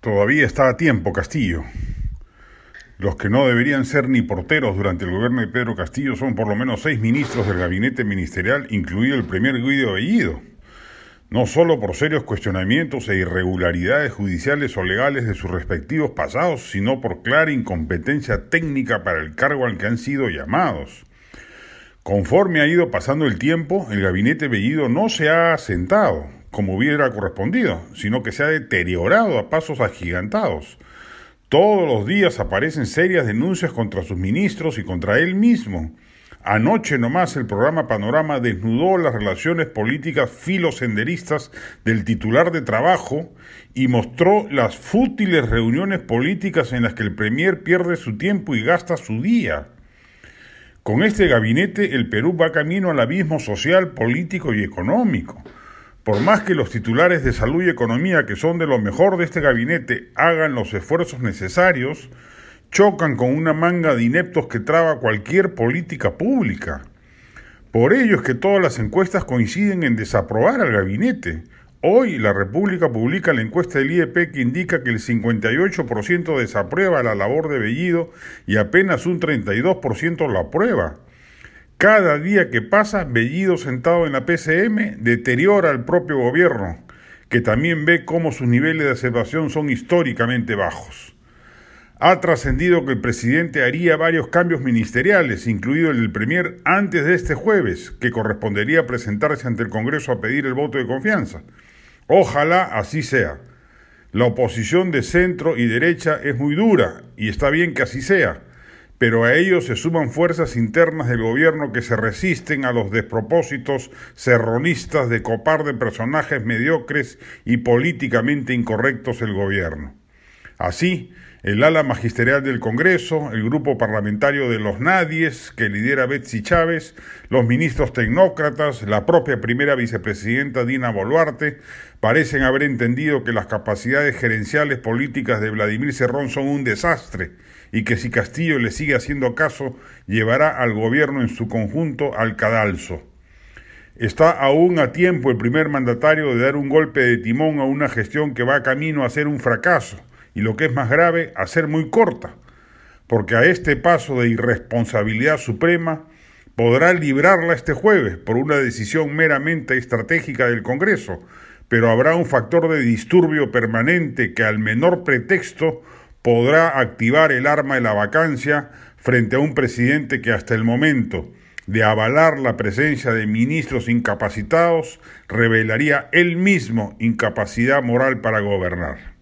Todavía está a tiempo, Castillo. Los que no deberían ser ni porteros durante el gobierno de Pedro Castillo son por lo menos seis ministros del gabinete ministerial, incluido el primer Guido Bellido. No solo por serios cuestionamientos e irregularidades judiciales o legales de sus respectivos pasados, sino por clara incompetencia técnica para el cargo al que han sido llamados. Conforme ha ido pasando el tiempo, el gabinete Bellido no se ha asentado, como hubiera correspondido, sino que se ha deteriorado a pasos agigantados. Todos los días aparecen serias denuncias contra sus ministros y contra él mismo. Anoche nomás el programa Panorama desnudó las relaciones políticas filosenderistas del titular de trabajo y mostró las fútiles reuniones políticas en las que el Premier pierde su tiempo y gasta su día. Con este gabinete el Perú va camino al abismo social, político y económico. Por más que los titulares de salud y economía, que son de lo mejor de este gabinete, hagan los esfuerzos necesarios, chocan con una manga de ineptos que traba cualquier política pública. Por ello es que todas las encuestas coinciden en desaprobar al gabinete. Hoy la República publica la encuesta del IEP que indica que el 58% desaprueba la labor de Bellido y apenas un 32% la aprueba. Cada día que pasa, Bellido sentado en la PCM deteriora al propio gobierno, que también ve cómo sus niveles de aceptación son históricamente bajos. Ha trascendido que el presidente haría varios cambios ministeriales, incluido el del Premier, antes de este jueves, que correspondería presentarse ante el Congreso a pedir el voto de confianza. Ojalá así sea. La oposición de centro y derecha es muy dura, y está bien que así sea pero a ellos se suman fuerzas internas del gobierno que se resisten a los despropósitos serronistas de copar de personajes mediocres y políticamente incorrectos el gobierno. Así, el ala magisterial del Congreso, el grupo parlamentario de los nadies que lidera Betsy Chávez, los ministros tecnócratas, la propia primera vicepresidenta Dina Boluarte, parecen haber entendido que las capacidades gerenciales políticas de Vladimir Cerrón son un desastre y que si Castillo le sigue haciendo caso, llevará al gobierno en su conjunto al cadalso. Está aún a tiempo el primer mandatario de dar un golpe de timón a una gestión que va camino a ser un fracaso y lo que es más grave, a ser muy corta, porque a este paso de irresponsabilidad suprema podrá librarla este jueves por una decisión meramente estratégica del Congreso, pero habrá un factor de disturbio permanente que al menor pretexto podrá activar el arma de la vacancia frente a un presidente que hasta el momento de avalar la presencia de ministros incapacitados revelaría él mismo incapacidad moral para gobernar.